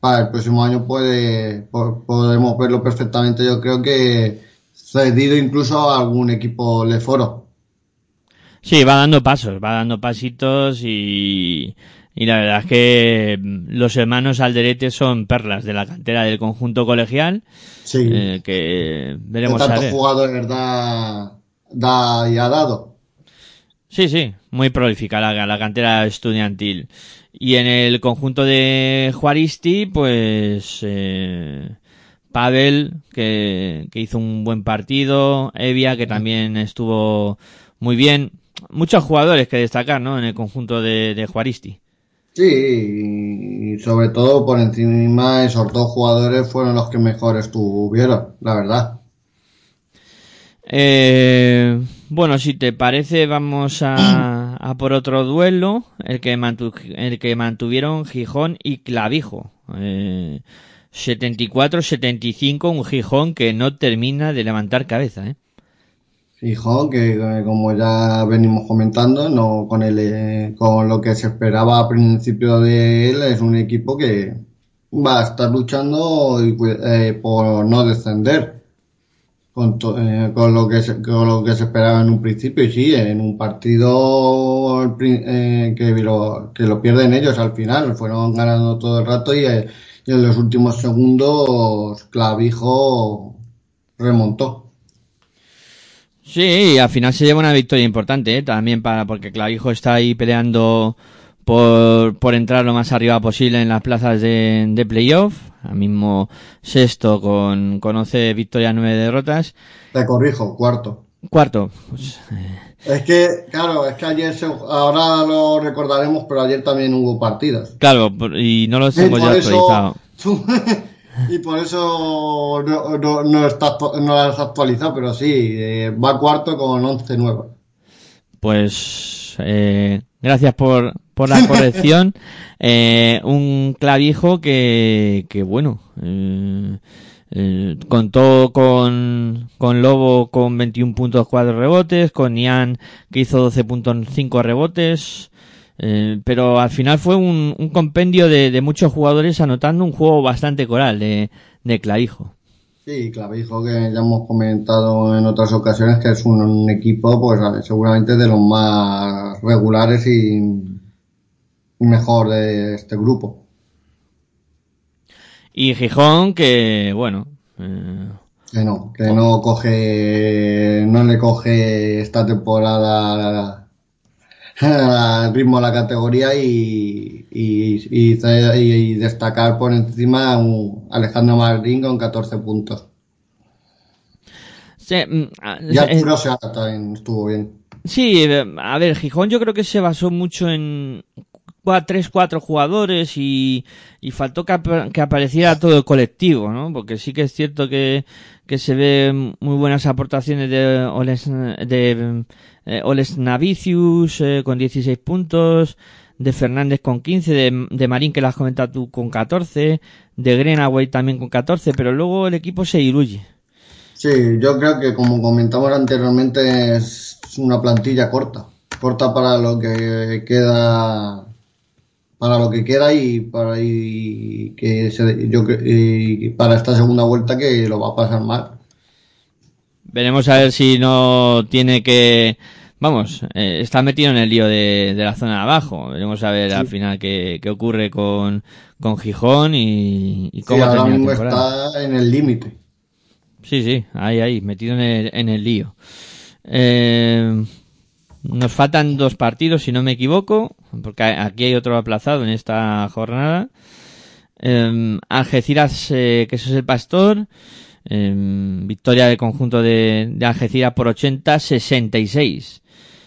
Para el próximo año puede, podemos verlo perfectamente, yo creo que cedido incluso a algún equipo Leforo. Sí, va dando pasos, va dando pasitos y, y la verdad es que los hermanos Alderete son perlas de la cantera del conjunto colegial. Sí. Eh, que veremos tanto jugado de verdad da y ha dado. Sí, sí, muy prolífica la, la cantera estudiantil. Y en el conjunto de Juaristi, pues eh, Pavel, que, que hizo un buen partido, Evia, que también estuvo muy bien muchos jugadores que destacar, ¿no? En el conjunto de, de Juaristi. Sí, y sobre todo por encima esos dos jugadores fueron los que mejor estuvieron, la verdad. Eh, bueno, si te parece, vamos a, a por otro duelo, el que, el que mantuvieron Gijón y Clavijo. Eh, 74-75, un Gijón que no termina de levantar cabeza, ¿eh? Fijo que eh, como ya venimos comentando, no con el, eh, con lo que se esperaba a principio de él, es un equipo que va a estar luchando eh, por no descender con, con, lo que se, con lo que se esperaba en un principio y sí, en un partido que, lo, que lo pierden ellos al final, fueron ganando todo el rato y en los últimos segundos Clavijo remontó. Sí, al final se lleva una victoria importante, ¿eh? también para, porque Clavijo está ahí peleando por, por entrar lo más arriba posible en las plazas de, de playoff. Al mismo sexto con, con 11 victorias, 9 derrotas. Te corrijo, cuarto. Cuarto. Pues, eh. Es que, claro, es que ayer, se, ahora lo recordaremos, pero ayer también hubo partidas. Claro, y no lo hemos ya actualizado. y por eso no, no, no, está, no has actualizado, pero sí, eh, va cuarto con 11 nuevas. Pues eh, gracias por, por la corrección. eh, un clavijo que, que bueno, eh, eh, contó con, con Lobo con 21 puntos 4 rebotes, con Ian que hizo 12 puntos 5 rebotes, eh, pero al final fue un, un compendio de, de, muchos jugadores anotando un juego bastante coral de, de Clavijo. Sí, Clavijo que ya hemos comentado en otras ocasiones que es un, equipo pues seguramente de los más regulares y mejor de este grupo. Y Gijón que bueno, eh, que no, que no coge, no le coge esta temporada el ritmo de la categoría y, y, destacar por encima a Alejandro Marín con 14 puntos. Sí, mm, ya eh, también estuvo bien. Sí, eh, a ver, Gijón yo creo que se basó mucho en tres, cuatro jugadores y, y faltó que, que, apareciera todo el colectivo, ¿no? Porque sí que es cierto que, que se ve muy buenas aportaciones de Oles, de, eh, Oles Navicius eh, con 16 puntos, de Fernández con 15, de, de Marín que las has comentado tú con 14, de Grenaway también con 14, pero luego el equipo se diluye. Sí, yo creo que como comentamos anteriormente es una plantilla corta, corta para lo que queda para lo que queda y para que yo para esta segunda vuelta que lo va a pasar mal. Veremos a ver si no tiene que vamos, eh, está metido en el lío de, la zona de abajo. Veremos a ver al final qué, ocurre con, con Gijón y, y cómo sí, ahora mismo está en el límite. Sí, sí, ahí, ahí, metido en el, en el lío. Eh, nos faltan dos partidos, si no me equivoco, porque aquí hay otro aplazado en esta jornada. Eh, Algeciras, eh, que eso es el pastor. Em, victoria del conjunto de, Algeciras por 80-66.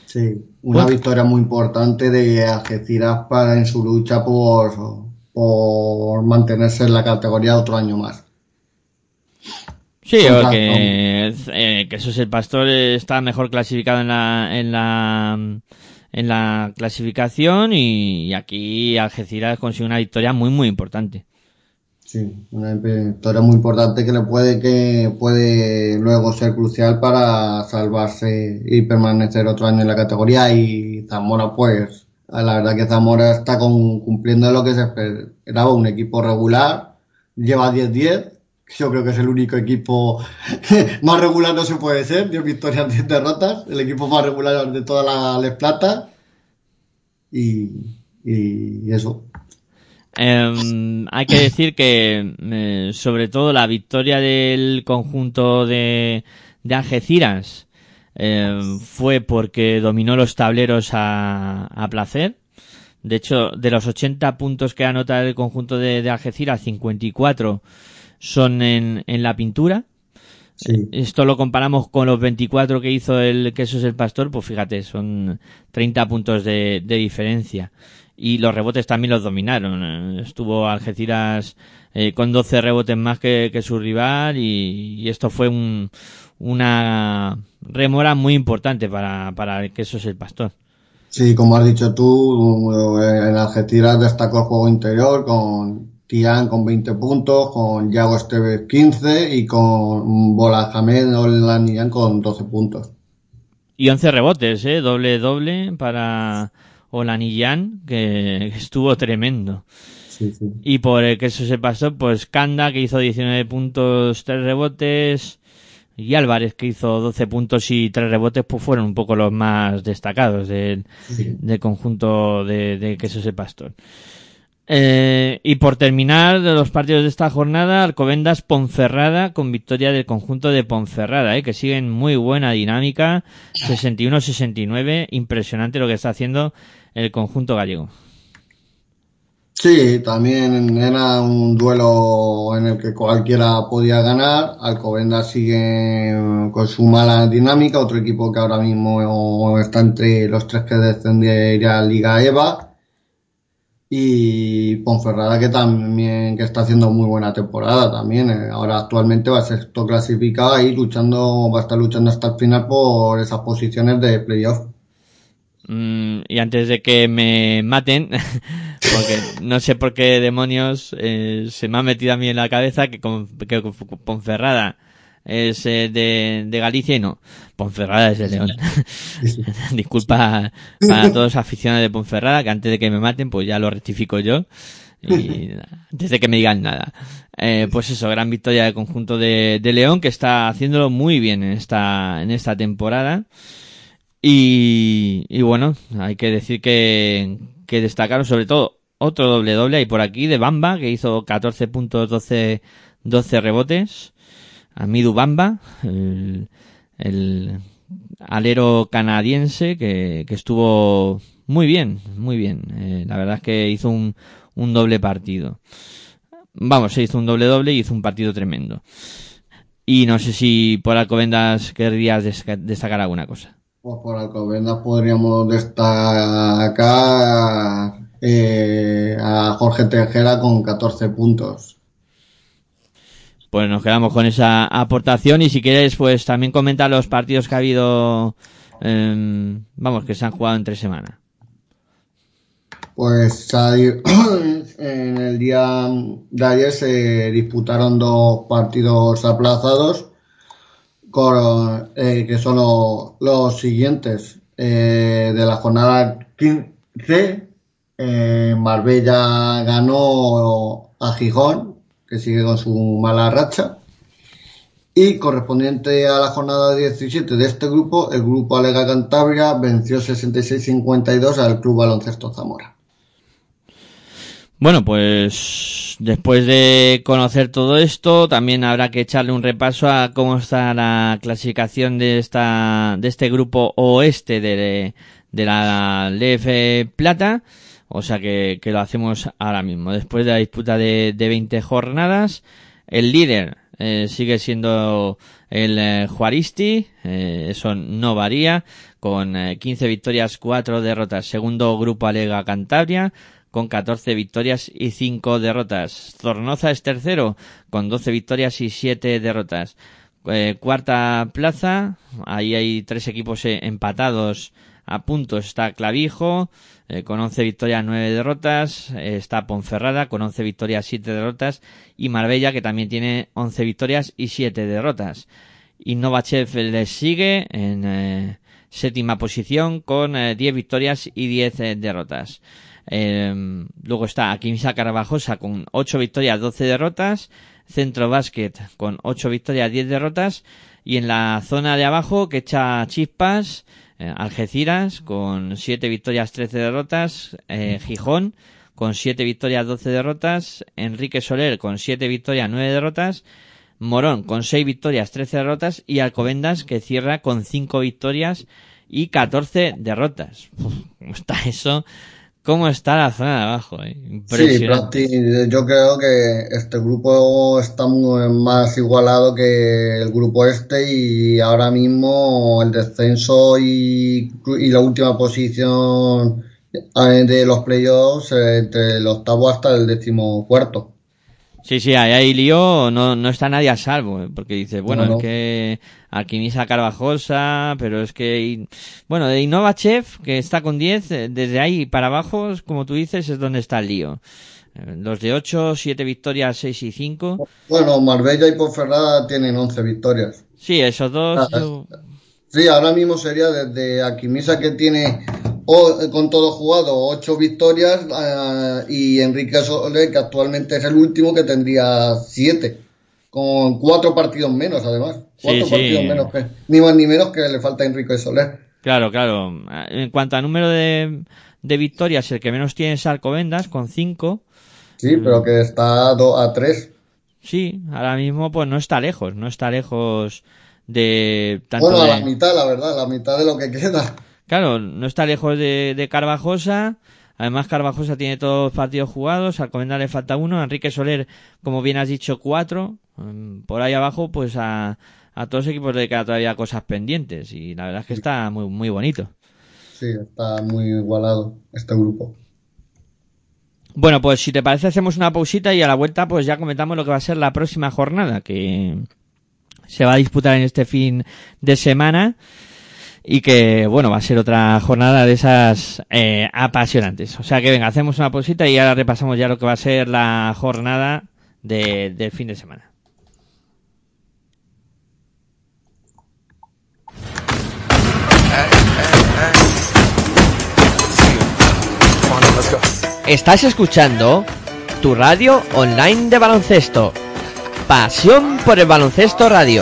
Sí, una victoria muy importante de Algeciras para en su lucha por, por mantenerse en la categoría otro año más. Sí, que, eh, que eso es el pastor está mejor clasificado en la, en la, en la clasificación y, aquí Algeciras consigue una victoria muy, muy importante. Sí, una victoria muy importante que le puede, que puede luego ser crucial para salvarse y permanecer otro año en la categoría y Zamora pues, la verdad que Zamora está cumpliendo lo que se esperaba, un equipo regular, lleva 10-10 yo creo que es el único equipo más regular no se puede ser, 10 victorias, 10 derrotas, el equipo más regular de toda la Les Plata y, y eso. Em, hay que decir que eh, sobre todo la victoria del conjunto de, de Algeciras em, fue porque dominó los tableros a, a, placer. De hecho, de los 80 puntos que anota el conjunto de, de Algeciras, 54 son en, en la pintura. Esto lo comparamos con los 24 que hizo el Queso es el Pastor, pues fíjate, son 30 puntos de, de diferencia. Y los rebotes también los dominaron. Estuvo Algeciras eh, con 12 rebotes más que, que su rival y, esto fue un, una remora muy importante para, para el Queso es el Pastor. Sí, como has dicho tú, en Algeciras destacó el juego interior con Tian con 20 puntos, con Yago Esteves 15 y con Bola Hamed Olanian con 12 puntos. Y 11 rebotes, ¿eh? Doble, doble para Olaniyan, que estuvo tremendo. Sí, sí. Y por el que eso se pasó, pues Kanda, que hizo 19 puntos, 3 rebotes, y Álvarez, que hizo 12 puntos y 3 rebotes, pues fueron un poco los más destacados del, del conjunto de, de Quesos de Pastor. Eh, y por terminar de los partidos de esta jornada, Alcobendas Ponferrada con victoria del conjunto de Ponferrada, eh, que siguen muy buena dinámica, 61-69, impresionante lo que está haciendo el conjunto gallego. Sí, también era un duelo en el que cualquiera podía ganar. Alcobendas sigue con su mala dinámica, otro equipo que ahora mismo está entre los tres que descendería a Liga EVA y Ponferrada que también que está haciendo muy buena temporada también eh, ahora actualmente va a ser clasificado y luchando va a estar luchando hasta el final por esas posiciones de playoff. Mm, y antes de que me maten porque no sé por qué demonios eh, se me ha metido a mí en la cabeza que, con, que Ponferrada es eh, de, de, Galicia y no. Ponferrada es de León. Disculpa para todos los aficionados de Ponferrada, que antes de que me maten, pues ya lo rectifico yo. Y antes de que me digan nada. Eh, pues eso, gran victoria del conjunto de, de, León que está haciéndolo muy bien en esta, en esta temporada. Y, y bueno, hay que decir que, que destacaron sobre todo otro doble doble ahí por aquí de Bamba que hizo 14 puntos 12, 12 rebotes. Amidu Bamba, el, alero canadiense que, estuvo muy bien, muy bien. Eh, la verdad es que hizo un, un doble partido. Vamos, se hizo un doble doble y hizo un partido tremendo. Y no sé si por Alcobendas querrías destacar alguna cosa. Pues por Alcobendas podríamos destacar eh, a Jorge Tejera con 14 puntos. Pues nos quedamos con esa aportación y si quieres pues también comenta los partidos que ha habido, eh, vamos, que se han jugado entre semana. Pues en el día de ayer se disputaron dos partidos aplazados, con, eh, que son los, siguientes. Eh, de la jornada 15, eh, Marbella ganó a Gijón, que sigue con su mala racha. Y correspondiente a la jornada 17 de este grupo, el grupo Alega Cantabria venció 66-52 al Club Baloncesto Zamora. Bueno, pues después de conocer todo esto, también habrá que echarle un repaso a cómo está la clasificación de esta de este grupo oeste de, de la LF Plata. O sea que, que, lo hacemos ahora mismo. Después de la disputa de, de 20 jornadas, el líder eh, sigue siendo el eh, Juaristi, eh, eso no varía, con 15 victorias, 4 derrotas. Segundo grupo Alega Cantabria, con 14 victorias y 5 derrotas. Zornoza es tercero con 12 victorias y 7 derrotas. Eh, cuarta plaza, ahí hay tres equipos eh, empatados a puntos. Está Clavijo eh, con 11 victorias, 9 derrotas. está Ponferrada con 11 victorias, 7 derrotas. Y Marbella que también tiene 11 victorias y 7 derrotas. Y Novachev les sigue en séptima posición con 10 victorias y 10 derrotas. Eh, luego está Akimisa Carabajosa con 8 victorias, 12 derrotas. Centro Basket con 8 victorias, 10 derrotas. Y en la zona de abajo que echa chispas, eh, Algeciras con 7 victorias, 13 derrotas. Eh, Gijón con 7 victorias, 12 derrotas. Enrique Soler con 7 victorias, 9 derrotas. Morón con 6 victorias, 13 derrotas. Y Alcobendas que cierra con 5 victorias y 14 derrotas. ¿Cómo está eso? Cómo está la zona de abajo. Eh? Sí, yo creo que este grupo está muy más igualado que el grupo este y ahora mismo el descenso y, y la última posición eh, de los playoffs eh, entre el octavo hasta el decimocuarto. Sí, sí, ahí hay lío, no, no está nadie a salvo, ¿eh? porque dice, bueno, es que Alquimisa Carvajosa, pero es que, bueno, de Innova Chef, que está con 10, eh, desde ahí para abajo, como tú dices, es donde está el lío. Eh, los de 8, 7 victorias, 6 y 5. Bueno, Marbella y Ponferrada tienen 11 victorias. Sí, esos dos. Ah, sí, ahora mismo sería desde Alquimisa que tiene o, con todo jugado ocho victorias uh, y Enrique Soler que actualmente es el último que tendría siete con cuatro partidos menos además. Cuatro sí, partidos sí. menos que ni más ni menos que le falta a Enrique Soler. Claro claro. En cuanto a número de, de victorias el que menos tiene es Alcobendas con cinco. Sí pero que está a, do, a tres. Sí ahora mismo pues no está lejos no está lejos de tanto bueno a de... la mitad la verdad la mitad de lo que queda. Claro, no está lejos de, de Carvajosa. Además, Carvajosa tiene todos los partidos jugados. Al Comenda le falta uno. Enrique Soler, como bien has dicho, cuatro. Por ahí abajo, pues a, a todos los equipos le quedan todavía cosas pendientes. Y la verdad es que está muy, muy bonito. Sí, está muy igualado este grupo. Bueno, pues si te parece, hacemos una pausita y a la vuelta, pues ya comentamos lo que va a ser la próxima jornada que se va a disputar en este fin de semana y que bueno va a ser otra jornada de esas eh, apasionantes o sea que venga hacemos una pausita y ahora repasamos ya lo que va a ser la jornada de, del fin de semana ¿Estás escuchando tu radio online de baloncesto. Pasión por el baloncesto radio.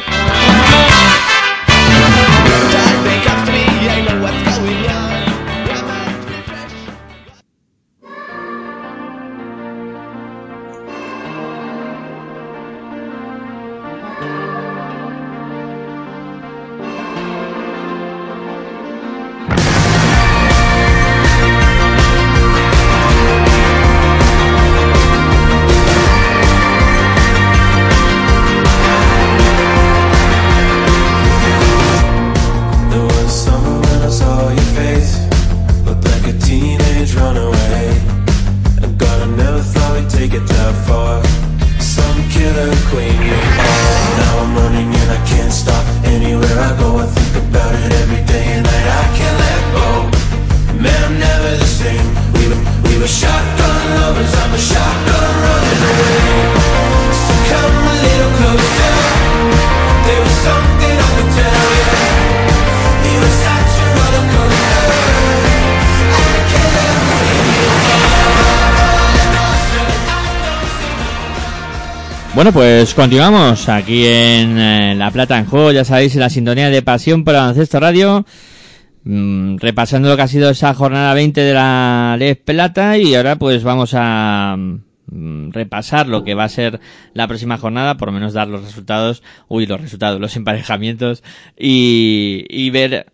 Bueno, pues continuamos aquí en eh, La Plata en Juego, ya sabéis, en la sintonía de Pasión por Baloncesto Radio, mm, repasando lo que ha sido esa jornada 20 de la Les Plata y ahora pues vamos a mm, repasar lo que va a ser la próxima jornada, por lo menos dar los resultados, uy, los resultados, los emparejamientos y, y ver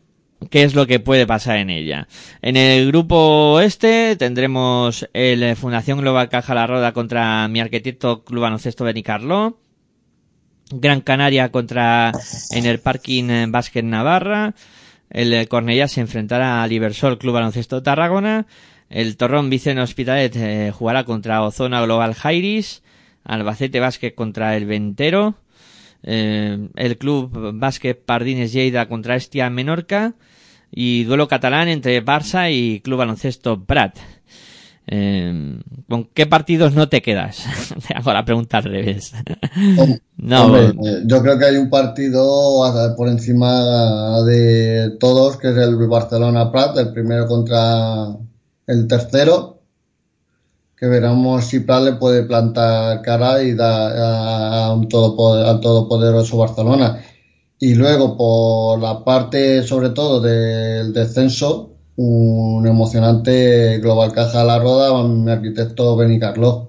qué es lo que puede pasar en ella. En el grupo este tendremos el eh, Fundación Global Caja La Roda contra mi arquitecto Club Baloncesto Benicarló. Gran Canaria contra en el Parking eh, Básquet Navarra. El eh, Cornellá se enfrentará al Ibersol Club Baloncesto Tarragona. El Torrón Vicen Hospitalet jugará contra Ozona Global Jairis. Albacete Básquet contra el Ventero. Eh, el Club Básquet Pardines Lleida contra Estia Menorca. Y duelo catalán entre Barça y Club Baloncesto Prat. Eh, ¿Con qué partidos no te quedas? Te hago la pregunta al revés. no, Hombre, eh, yo creo que hay un partido por encima de todos, que es el Barcelona Prat, el primero contra el tercero, que veremos si Prat le puede plantar cara y da a, un todopoder- al todopoderoso Barcelona. Y luego por la parte, sobre todo, del descenso, un emocionante Global Caja a la Roda, mi arquitecto Beni Carlos.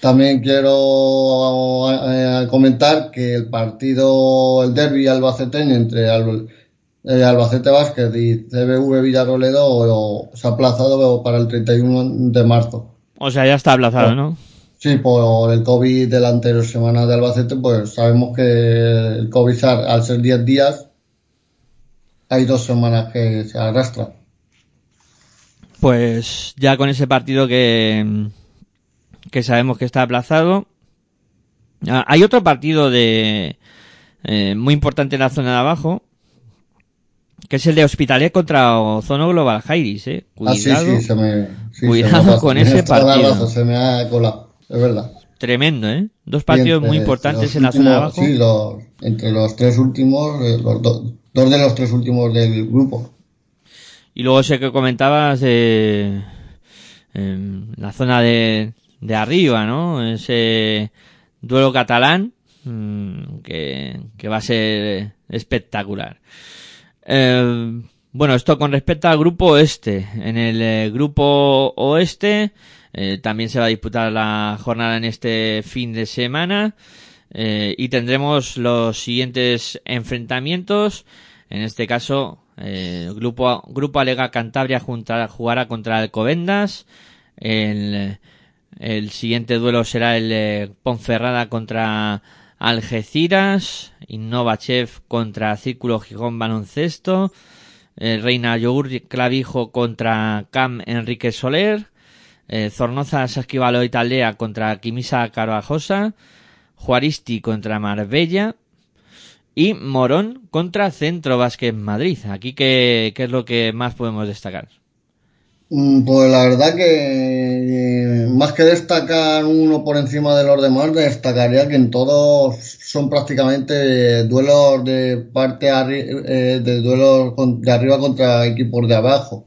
También quiero eh, comentar que el partido, el derby albaceteño entre eh, Albacete Vázquez y CBV Villaroledo o- se ha aplazado para el 31 de marzo. O sea, ya está aplazado, ¿no? Sí, por el COVID de la anterior semana de Albacete, pues sabemos que el COVID al al ser 10 días, hay dos semanas que se arrastra. Pues ya con ese partido que, que sabemos que está aplazado. Ah, hay otro partido de eh, muy importante en la zona de abajo, que es el de Hospitalet contra Ozono Global Jairis, eh. Ah, sí, Cuidado. sí, se me. sí, Cuidado se me pasa. con ese partido. razón, se me ha colado, es verdad. Tremendo, ¿eh? Dos partidos muy entre importantes en la zona de abajo. Sí, los- entre los tres últimos, eh, los do- dos de los tres últimos del grupo. Y luego sé que comentabas de em, la zona de, de arriba, ¿no? Ese duelo catalán mm, que, que va a ser espectacular. Eh, bueno, esto con respecto al grupo oeste. En el eh, grupo oeste eh, también se va a disputar la jornada en este fin de semana y tendremos los siguientes enfrentamientos. En este caso, eh, grupo grupo Alega Cantabria jugará contra Alcobendas. El, el siguiente duelo será el Ponferrada contra Algeciras, Innovachev contra Círculo Gijón Baloncesto, eh, Reina Yogur Clavijo contra Cam Enrique Soler, eh, Zornoza Sasquivalo Taldea contra Quimisa Carvajosa, Juaristi contra Marbella y Morón contra Centro Básquet Madrid. Aquí, ¿qué, qué es lo que más podemos destacar? Mm, Pues la verdad que eh, más que destacar uno por encima de los demás, destacaría que en todos son prácticamente duelos de parte arri- eh, de duelos de arriba contra equipos de abajo.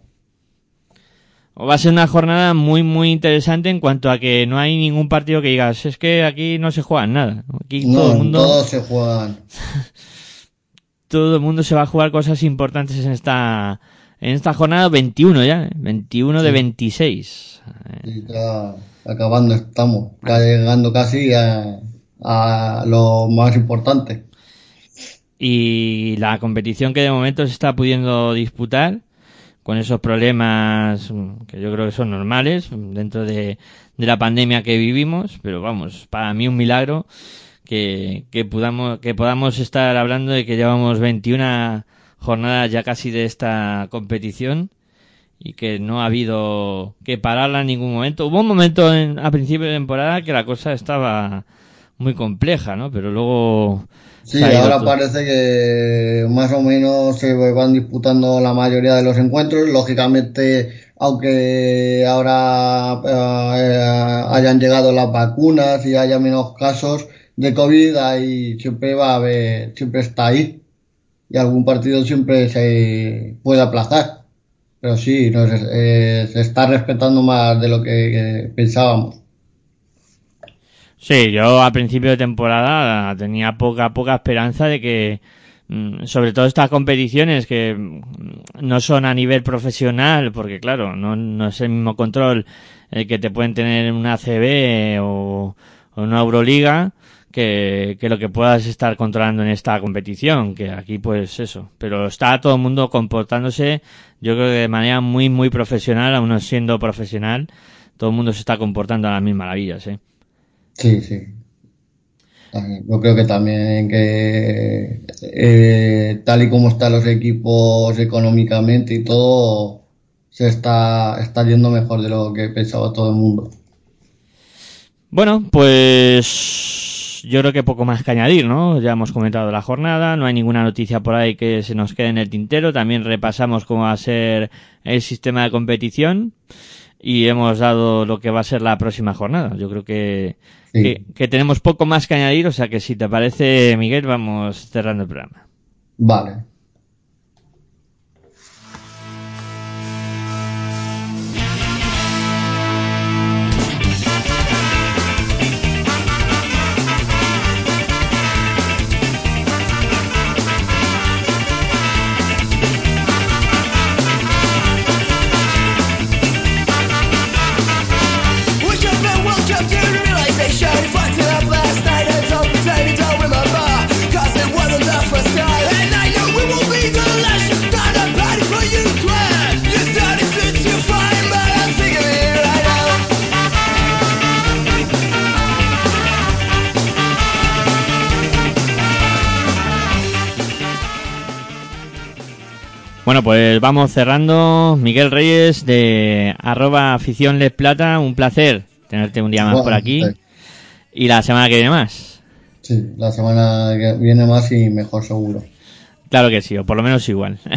Va a ser una jornada muy, muy interesante en cuanto a que no hay ningún partido que digas, es que aquí no se juega nada. Aquí No, todo el mundo, todos se juegan. todo el mundo se va a jugar cosas importantes en esta, en esta jornada 21 ya, ¿eh? 21 de 26. Y ya acabando estamos, ya llegando casi a, a lo más importante. Y la competición que de momento se está pudiendo disputar con esos problemas mm, que yo creo que son normales mm, dentro de, de la pandemia que vivimos, pero vamos, para mí un milagro que, que podamos, que podamos estar hablando de que llevamos 21 jornadas ya casi de esta competición y que no ha habido que pararla en ningún momento. Hubo un momento en, a principio de temporada que la cosa estaba muy compleja, ¿no? Pero luego... Sí, ahora todo. parece que más o menos se van disputando la mayoría de los encuentros. Lógicamente, aunque ahora eh, hayan llegado las vacunas y haya menos casos de COVID, ahí siempre va a haber, siempre está ahí. Y algún partido siempre se puede aplazar. Pero sí, no, se, eh, se está respetando más de lo que, que pensábamos. Sí, yo a principio de temporada tenía poca, poca esperanza de que, mm, sobre todo estas competiciones que mm, no son a nivel profesional, porque claro, no, no es el mismo control el que te pueden tener en una CB o, o una Euroliga que, que lo que puedas estar controlando en esta competición, que aquí pues eso. Pero está todo el mundo comportándose, yo creo que de manera muy, muy profesional, aún no siendo profesional, todo el mundo se está comportando a las mismas maravillas, ¿eh? Sí, sí. También- Yo creo que también que eh, tal y como están los equipos económicamente y todo, se está, está yendo mejor de lo que pensaba todo el mundo. Bueno, pues yo creo que poco más que añadir, ¿no? Ya hemos comentado la jornada, no hay ninguna noticia por ahí que se nos quede en el tintero, también repasamos cómo va a ser el sistema de competición y hemos dado lo que va a ser la próxima jornada. Yo creo que, Sí. que, que tenemos poco más que añadir, o sea que si te parece, Miguel, vamos cerrando el programa. Vale. Bueno, pues vamos cerrando. Miguel Reyes de arroba afición Les Plata, un placer tenerte un día más por aquí. Y la semana que viene más. Sí, la semana que viene más y mejor seguro. Claro que sí, o por lo menos igual.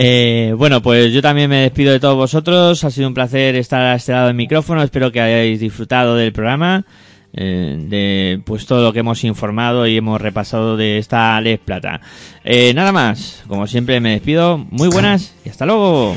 Eh, bueno, pues yo también me despido de todos vosotros. Ha sido un placer estar a este lado del micrófono. Espero que hayáis disfrutado del programa, eh, de pues todo lo que hemos informado y hemos repasado de esta Les Plata. Eh, nada más, como siempre me despido. Muy buenas y hasta luego.